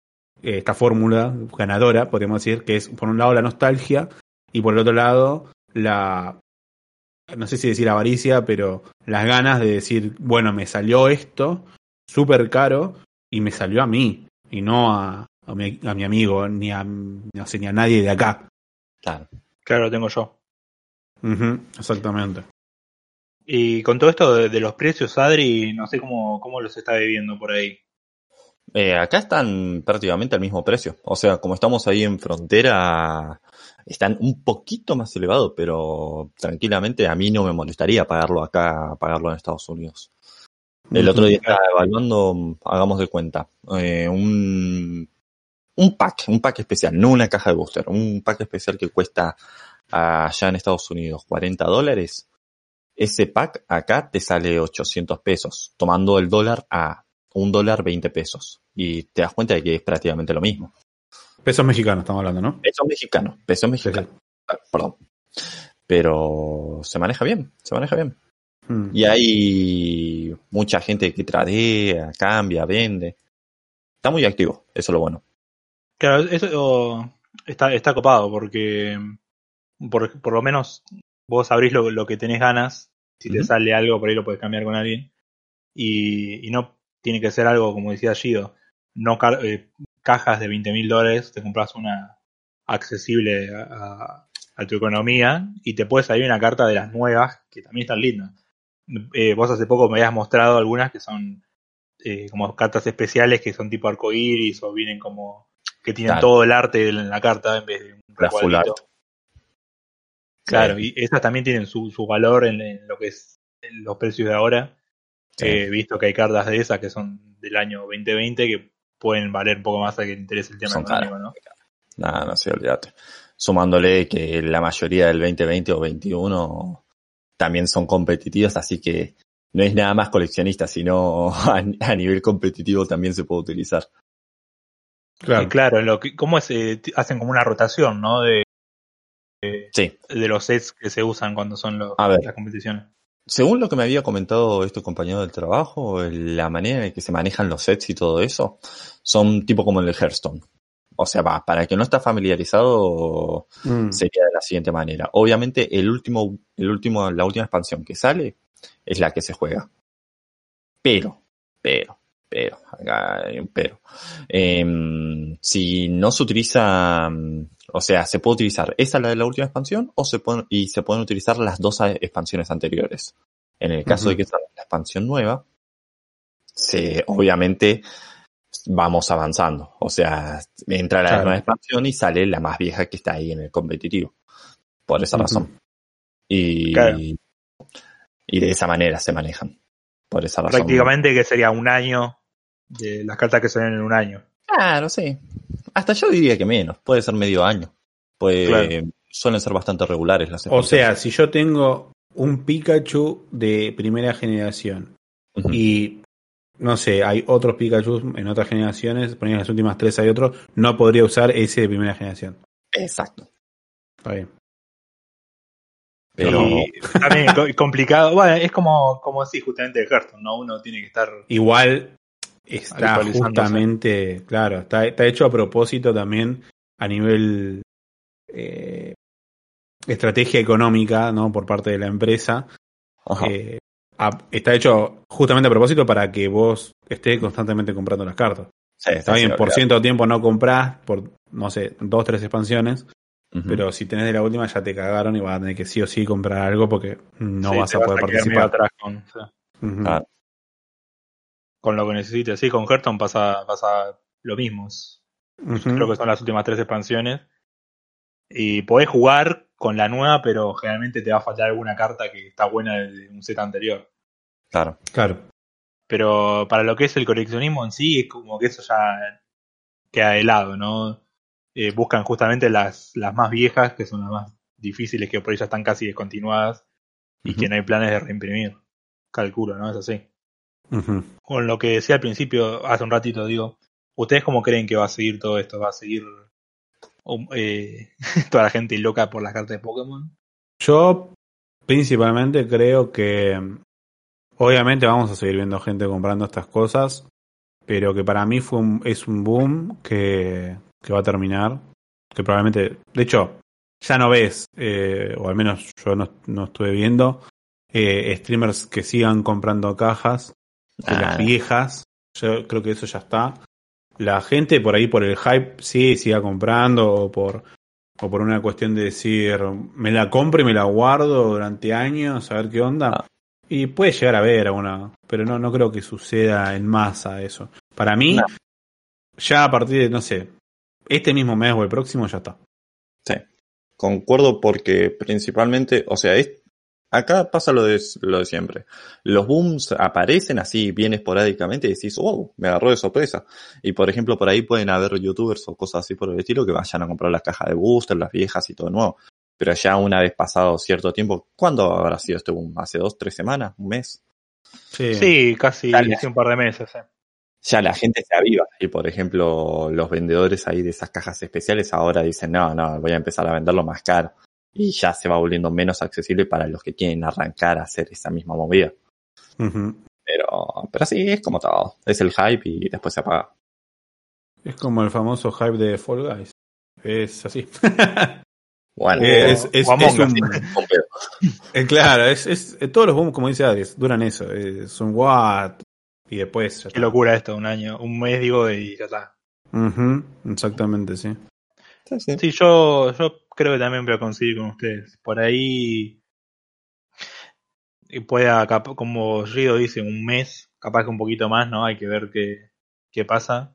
eh, esta fórmula ganadora, podríamos decir, que es por un lado la nostalgia y por el otro lado la, no sé si decir avaricia, pero las ganas de decir, bueno, me salió esto súper caro y me salió a mí y no a, a, mi, a mi amigo, ni a, no sé, ni a nadie de acá. Claro. Claro, lo tengo yo. Exactamente. Y con todo esto de, de los precios, Adri, no sé cómo, cómo los está viviendo por ahí. Eh, acá están prácticamente al mismo precio. O sea, como estamos ahí en frontera, están un poquito más elevados, pero tranquilamente a mí no me molestaría pagarlo acá, pagarlo en Estados Unidos. El otro día estaba evaluando, hagamos de cuenta, eh, un, un pack, un pack especial, no una caja de booster, un pack especial que cuesta allá en Estados Unidos 40 dólares. Ese pack acá te sale 800 pesos, tomando el dólar a un dólar 20 pesos. Y te das cuenta de que es prácticamente lo mismo. Pesos mexicanos estamos hablando, ¿no? Pesos mexicanos, pesos mexicanos, ah, perdón. Pero se maneja bien, se maneja bien. Mm. Y hay mucha gente que tradea, cambia, vende. Está muy activo, eso es lo bueno. Claro, eso está, está copado porque por, por lo menos vos abrís lo, lo que tenés ganas. Si te sale algo, por ahí lo podés cambiar con alguien. Y, y no tiene que ser algo, como decía Gido, no eh, cajas de 20 mil dólares, te compras una accesible a, a- a tu economía y te puede salir una carta de las nuevas que también están lindas. Eh, vos hace poco me habías mostrado algunas que son eh, como cartas especiales que son tipo arcoíris o vienen como que tienen todo el arte en la carta en vez de un La full recuadrito. art. Claro, Sí. y esas también tienen su, su valor en, en lo que es en los precios de ahora. Sí. He visto que hay cartas de esas que son del año 2020 que pueden valer un poco más a que le interese el tema Son económico, ¿no? Nada, no sé, olvídate. Sumándole que la mayoría del 2020 o 21 también son competitivos, así que no es nada más coleccionista, sino a, a nivel competitivo también se puede utilizar. Claro. Y claro, lo que, ¿cómo es? Eh, hacen como una rotación, ¿no? De, Sí, de los sets que se usan cuando son los, A ver. las competiciones. según lo que me había comentado este compañero del trabajo, la manera en que se manejan los sets y todo eso, son tipo como el de Hearthstone. O sea, va, para el que no está familiarizado, Mm. sería de la siguiente manera. Obviamente, el último, el último, la última expansión que sale es la que se juega. Pero, pero, pero, acá hay un pero. Em, si no se utiliza, mm, o sea, se puede utilizar esa la de la última expansión o se pueden, y se pueden utilizar las dos expansiones anteriores. En el caso de que sea la expansión nueva, se, obviamente vamos avanzando. O sea, entra la Claro. nueva expansión y sale la más vieja que está ahí en el competitivo. Por esa razón. Y, Claro. y de esa manera se manejan. Por esa razón. Prácticamente que sería un año de las cartas que salen en un año. Claro, sí. Hasta yo diría que menos. Puede ser medio año. Pues Claro. suelen ser bastante regulares las O sea, si yo tengo un Pikachu de primera generación y no sé, hay otros Pikachu en otras generaciones, ponían las últimas tres hay otro, no podría usar ese de primera generación. Exacto. Está bien. Pero Y también co- complicado. Bueno, es como, como así, justamente de Hearthstone, ¿no? Uno tiene que estar. Igual está justamente, claro, está, está hecho a propósito también a nivel eh, estrategia económica, ¿no? Por parte de la empresa. Eh, a- está hecho justamente a propósito para que vos estés constantemente comprando las cartas. sí, Está bien, por cierto tiempo no comprás, por, no sé, dos, tres expansiones, pero si tenés de la última ya te cagaron y vas a tener que sí o sí comprar algo porque no sí, vas a poder participar. atrás con, o sea, Ujú. Claro. Con lo que necesites. Sí, con Hearthstone pasa, pasa lo mismo. Creo que son las últimas tres expansiones. Y podés jugar con la nueva, pero generalmente te va a faltar alguna carta que está buena de un set anterior. Claro. Claro. Pero para lo que es el coleccionismo en sí, es como que eso ya queda de lado, ¿no? Eh, buscan justamente las, las más viejas, que son las más difíciles, que por ahí ya están casi descontinuadas y que no hay planes de reimprimir. Calculo, ¿no? Es así. Con lo que decía al principio, hace un ratito, digo, ¿ustedes cómo creen que va a seguir todo esto? ¿Va a seguir um, eh, toda la gente loca por las cartas de Pokémon? Yo principalmente creo que obviamente vamos a seguir viendo gente comprando estas cosas, pero que para mí fue un- es un boom que, que va a terminar, que probablemente, de hecho, ya no ves, eh, o al menos yo no, no estuve viendo, eh, streamers que sigan comprando cajas de las viejas, yo creo que eso ya está. La gente por ahí por el hype sí siga comprando o por o por una cuestión de decir me la compro y me la guardo durante años a ver qué onda. Ah. Y puede llegar a ver alguna, pero no no creo que suceda en masa eso. Para mí No. ya a partir de no sé, este mismo mes o el próximo ya está. Sí. Concuerdo porque principalmente, o sea, es, acá pasa lo de, lo de siempre. Los booms aparecen así bien esporádicamente y decís, wow, me agarró de sorpresa. Y por ejemplo, por ahí pueden haber youtubers o cosas así por el estilo que vayan a comprar las cajas de booster, las viejas y todo nuevo. Pero ya una vez pasado cierto tiempo, ¿cuándo habrá sido este boom? ¿Hace dos, tres semanas? ¿Un mes? Sí. Sí, casi Dale. hace un par de meses. eh. ya la gente se aviva. Y por ejemplo, los vendedores ahí de esas cajas especiales ahora dicen, no, no, voy a empezar a venderlo más caro. Y ya se va volviendo menos accesible para los que quieren arrancar a hacer esa misma movida. Pero, pero sí, es como todo. Es el hype y después se apaga. Es como el famoso hype de Fall Guys. Es así. Bueno, Eh, es- es, es- o Among es un. Eh, claro, es, es, eh, todos los booms, como dice Adris, duran eso. Es un what y después ya Qué está. locura esto, un año, un mes digo y ya está. Exactamente, sí. Sí, sí. Sí, yo, yo creo que también voy a coincidir con ustedes. Por ahí y pueda, como Rido dice, un mes, capaz que un poquito más, ¿no? Hay que ver qué, qué pasa.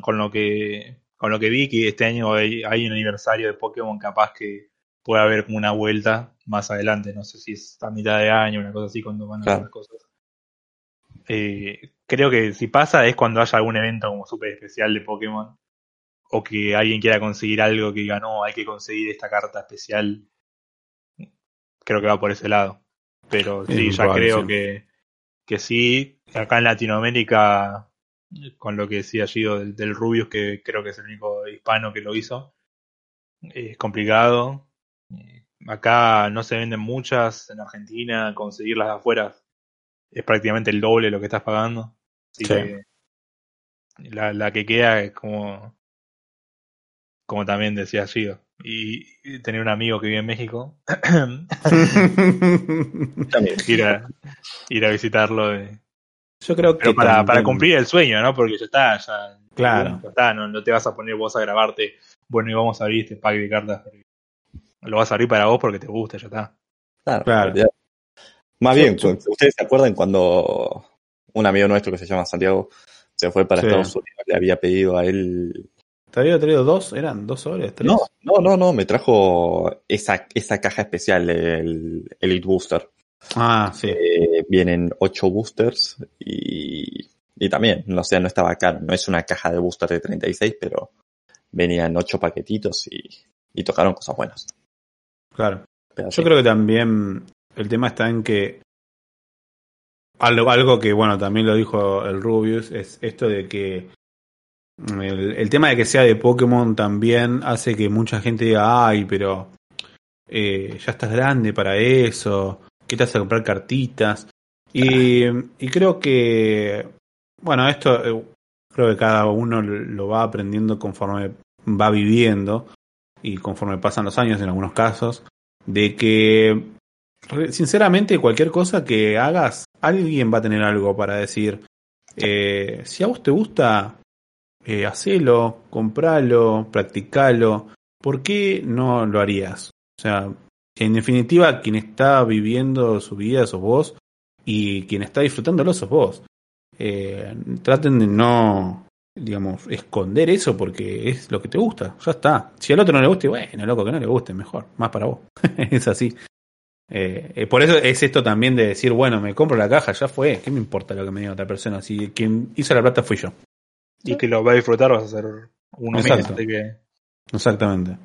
Con lo que con lo que vi que este año hay, hay un aniversario de Pokémon, capaz que puede haber como una vuelta más adelante. No sé si es a mitad de año, una cosa así, cuando van a Claro. hacer las cosas. Eh, creo que si pasa es cuando haya algún evento como súper especial de Pokémon o que alguien quiera conseguir algo que diga, no, hay que conseguir esta carta especial. Creo que va por ese lado. Pero sí, ya probable, creo sí. que, que sí. Acá en Latinoamérica, con lo que decía Gido del, del Rubius, que creo que es el único hispano que lo hizo, es complicado. Eh, Acá no se venden muchas, en Argentina conseguirlas de afuera es prácticamente el doble de lo que estás pagando. Así Sí. que la, la que queda es como, como también decía Gido. Y, tener un amigo que vive en México, También. ir, a, ir a visitarlo. eh, Yo creo que. Pero para, también- para cumplir el sueño, ¿no? Porque ya está, ya. Claro. ya está, no, no te vas a poner vos a grabarte. Bueno, y vamos a abrir este pack de cartas. Lo vas a abrir para vos porque te gusta, ya está. Claro. Claro. ya. Más Yo- bien, yo- ¿ustedes se acuerdan cuando un amigo nuestro que se llama Santiago se fue para Sí. Estados Unidos? Le había pedido a él. ¿Te había traído dos? ¿Eran dos sobres? ¿Tres? No, no, no, no, me trajo esa, esa caja especial, el Elite Booster. Ah, sí. Eh, vienen ocho boosters y, y también, no sé, no estaba caro. No es una caja de booster de 36, pero venían ocho paquetitos y, y tocaron cosas buenas. Claro. Pero Yo sí. creo que también el tema está en que algo, algo que, bueno, también lo dijo el Rubius, es esto de que el, tema de que sea de Pokémon también hace que mucha gente diga, ay, pero eh, ya estás grande para eso, ¿qué te a comprar cartitas? Y, creo que, bueno, esto eh, creo que cada uno lo va aprendiendo conforme va viviendo y conforme pasan los años en algunos casos de que sinceramente cualquier cosa que hagas, alguien va a tener algo para decir. Eh, si a vos te gusta, eh, hacelo, compralo, practicalo. ¿Por qué no lo harías? O sea, en definitiva, quien está viviendo su vida sos vos y quien está disfrutándolo sos vos. Eh, traten de no, digamos, esconder eso porque es lo que te gusta. Ya está. Si al otro no le guste, bueno, loco, que no le guste, mejor. Más para vos. es así. Eh, eh, por eso es esto también de decir, bueno, me compro la caja, ya fue. ¿Qué me importa lo que me diga otra persona? Si quien hizo la plata fui yo. Y que lo va a disfrutar, vas a ser uno Exacto. que- Exactamente.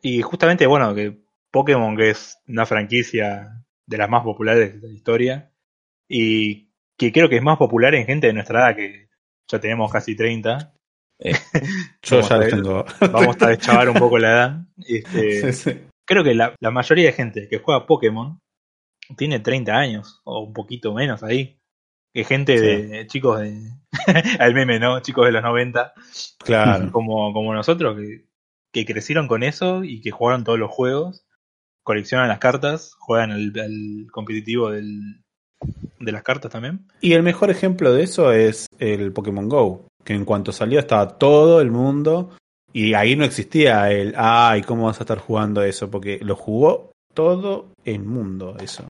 Y justamente, bueno, que Pokémon, que es una franquicia de las más populares de la historia, y que creo que es más popular en gente de nuestra edad, que ya tenemos casi 30. Yo Vamos ya tengo. Vamos a deschavar un poco la edad. Este, Sí, sí. creo que la, la mayoría de gente que juega Pokémon tiene 30 años, o un poquito menos ahí. Que gente de chicos de. al meme, ¿no? Chicos de los 90, Claro. como, como nosotros, que, que crecieron con eso y que jugaron todos los juegos, coleccionan las cartas, juegan el, el competitivo del, de las cartas también. Y el mejor ejemplo de eso es el Pokémon Go, que en cuanto salió estaba todo el mundo y ahí no existía el, ay, ¿cómo vas a estar jugando eso? Porque lo jugó todo el mundo eso.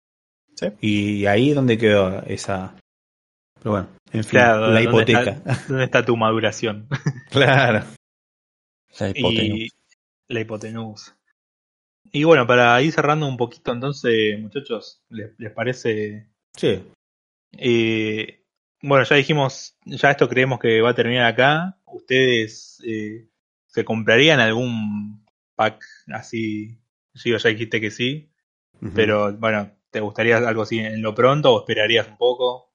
Sí. Y ahí es donde quedó esa... Pero bueno, en fin, Claro, la ¿dónde hipoteca. está- ¿Dónde está tu maduración? claro. La hipotenusa. y la hipotenusa. Y bueno, para ir cerrando un poquito entonces, muchachos, ¿les, les parece? Sí. Eh, bueno, ya dijimos, ya esto creemos que va a terminar acá. ¿Ustedes eh, se comprarían algún pack así? Sí, ya dijiste que sí, pero bueno, ¿te gustaría algo así en lo pronto o esperarías un poco?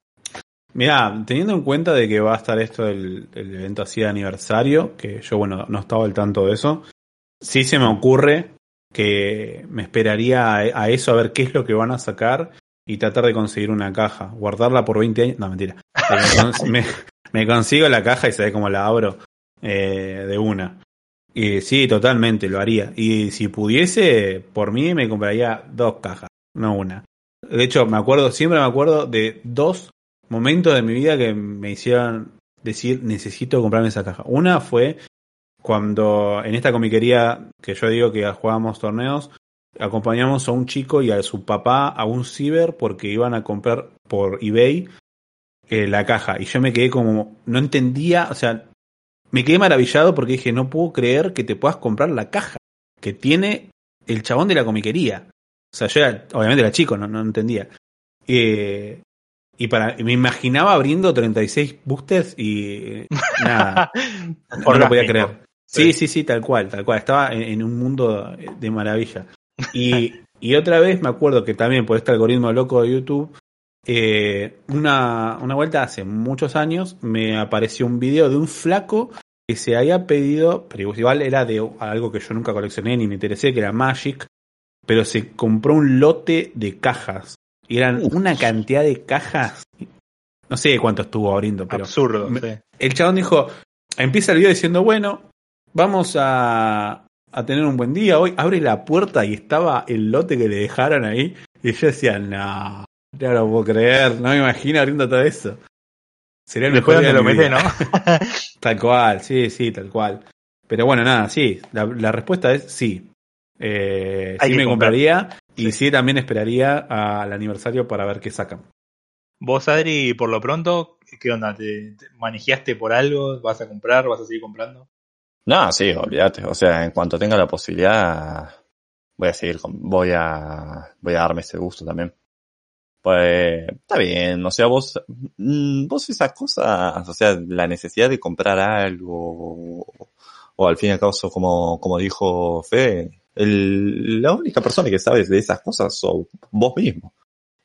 Mirá, teniendo en cuenta de que va a estar esto del, el evento así de aniversario, que yo, bueno, no estaba al tanto de eso, sí se me ocurre que me esperaría a, a eso a ver qué es lo que van a sacar y tratar de conseguir una caja, guardarla por 20 años. No, mentira. Me consigo la caja y se ve cómo la abro eh, de una. Y sí, totalmente lo haría. Y si pudiese, por mí me compraría dos cajas, no una. De hecho, me acuerdo, siempre me acuerdo de dos momentos de mi vida que me hicieron decir necesito comprarme esa caja. Una fue cuando en esta comiquería que yo digo que jugábamos torneos, acompañamos a un chico y a su papá a un ciber porque iban a comprar por eBay eh, la caja. Y yo me quedé como, no entendía, o sea, me quedé maravillado porque dije, no puedo creer que te puedas comprar la caja que tiene el chabón de la comiquería. O sea, yo era, obviamente era chico, no, no entendía. Eh, y para, me imaginaba abriendo 36 boosters y nada, no lo podía creer. Sí, sí, sí, tal cual, tal cual. Estaba en, en un mundo de maravilla. Y, y otra vez me acuerdo que también por este algoritmo loco de YouTube, eh, una, una vuelta hace muchos años me apareció un video de un flaco que se había pedido, pero igual era de algo que yo nunca coleccioné ni me interesé, que era Magic, pero se compró un lote de cajas. Y eran Uf. una cantidad de cajas. No sé cuánto estuvo abriendo, pero Absurdo, me- sí. el chabón dijo, empieza el video diciendo, bueno, vamos a, a tener un buen día hoy. Abre la puerta y estaba el lote que le dejaron ahí. Y yo decía, no, no lo puedo creer, no me imagino abriendo todo eso. Sería el mejor día lo vida. ¿no? Tal cual, sí, sí, tal cual. Pero bueno, nada, sí, la, la respuesta es sí. Eh, Hay sí me comprar. compraría y Sí. sí también esperaría al aniversario para ver qué sacan. Vos, Adri, por lo pronto, ¿qué onda? ¿Te, te manejaste por algo? ¿Vas a comprar? ¿Vas a seguir comprando? No, sí, olvídate. O sea, en cuanto tenga la posibilidad, voy a seguir con, voy a, voy a darme ese gusto también. Pues, está bien, o sea, vos, mm, vos esas cosas, o sea, la necesidad de comprar algo, o al fin y al cabo, como, como dijo Fe, el, la única persona que sabes de esas cosas sos vos mismo.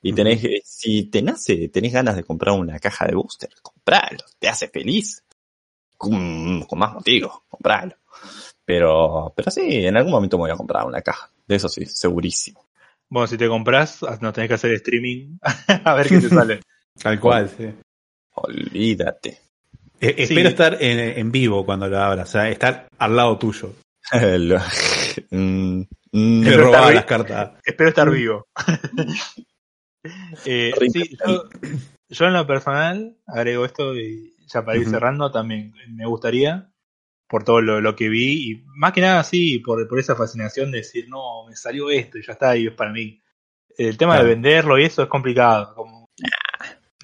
Y tenés, eh, si te nace, tenés ganas de comprar una caja de booster, compralo, te hace feliz. Con, con más motivos, compralo. Pero, pero sí, en algún momento me voy a comprar una caja. De eso sí, segurísimo. Bueno, si te compras, no tenés que hacer streaming a ver qué te sale. Tal cual, sí. Olvídate. Eh, Sí. Espero estar en, en vivo cuando lo abras, o sea, estar al lado tuyo. Mm, mm, Me Pero robaba las cartas. Espero estar vivo. Eh, sí, yo, yo en lo personal agrego esto y ya para ir cerrando también me gustaría por todo lo, lo que vi y más que nada sí por, por esa fascinación de decir no me salió esto y ya está y es para mí el tema Claro. de venderlo y eso es complicado como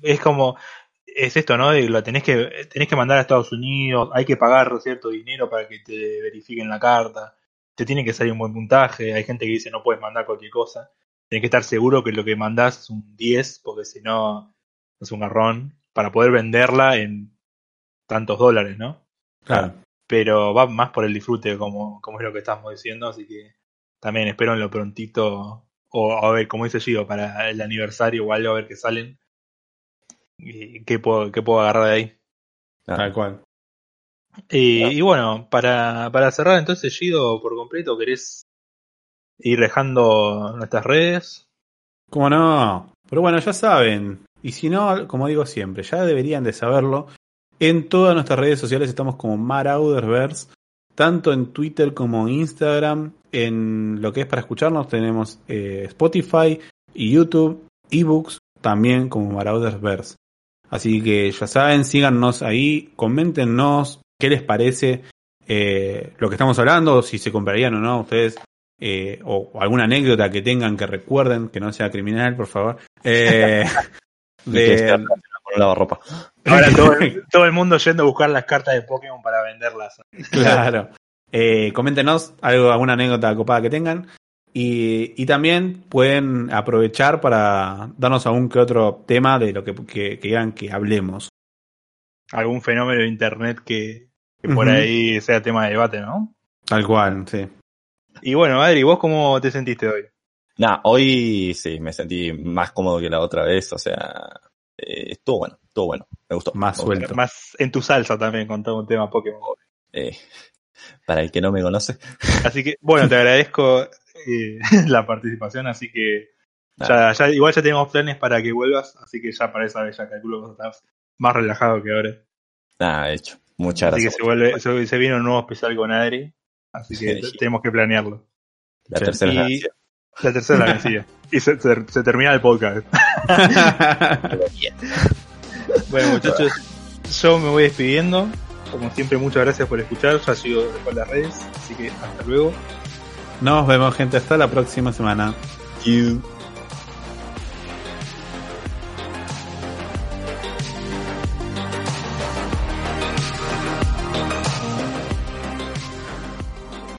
es como es esto no de lo tenés que tenés que mandar a Estados Unidos hay que pagar cierto dinero para que te verifiquen la carta te tiene que salir un buen puntaje hay gente que dice no puedes mandar cualquier cosa Tienes que estar seguro que lo que mandás es un 10, porque si no es un garrón, para poder venderla en tantos dólares, ¿no? Claro. Pero va más por el disfrute, como, como es lo que estamos diciendo, así que también espero en lo prontito, o a ver, como dice Gio, para el aniversario o algo, a ver qué salen. Y qué puedo, qué puedo agarrar de ahí. Tal cual. Y, y bueno, para, para cerrar entonces, Gido, por completo, ¿querés ir dejando nuestras redes? ¿Cómo no? Pero bueno, ya saben. Y si no, como digo siempre, ya deberían de saberlo. En todas nuestras redes sociales estamos como Marauderverse. Tanto en Twitter como en Instagram. En lo que es para escucharnos tenemos eh, Spotify y YouTube, ebooks, también como Marauderverse. Así que ya saben, síganos ahí, coméntenos qué les parece eh, lo que estamos hablando, si se comprarían o no ustedes eh, o, o alguna anécdota que tengan que recuerden, que no sea criminal, por favor. Eh, de, con. Ahora todo el, todo el mundo yendo a buscar las cartas de Pokémon para venderlas. claro. Eh, coméntenos algo, alguna anécdota copada que tengan. Y, y también pueden aprovechar para darnos algún que otro tema de lo que, que, que quieran que hablemos. Algún fenómeno de internet que, que por ahí sea tema de debate, ¿no? Tal cual, sí. Y bueno, Adri, ¿vos cómo te sentiste hoy? Nah, hoy sí, me sentí más cómodo que la otra vez, o sea, eh, estuvo bueno, estuvo bueno, me gustó. Más Me gustó. suelto. Más en tu salsa también con todo un tema Pokémon. Eh, para el que no me conoce, Así que, bueno, te agradezco eh, la participación, así que ya, Nada. ya, igual ya tenemos planes para que vuelvas, así que ya para esa vez ya calculo que estar más relajado que ahora. nada, hecho. Muchas Así que gracias. se vuelve, se, se viene un nuevo especial con Adri, así que Sí. tenemos que planearlo. La Sí. tercera Y- es la tercera la vencida. Y se, se- se termina el podcast. Bueno, muchachos, yo me voy despidiendo. Como siempre, muchas gracias por escuchar. Ya sigo con las redes, así que hasta luego. Nos vemos, gente. Hasta la próxima semana. You.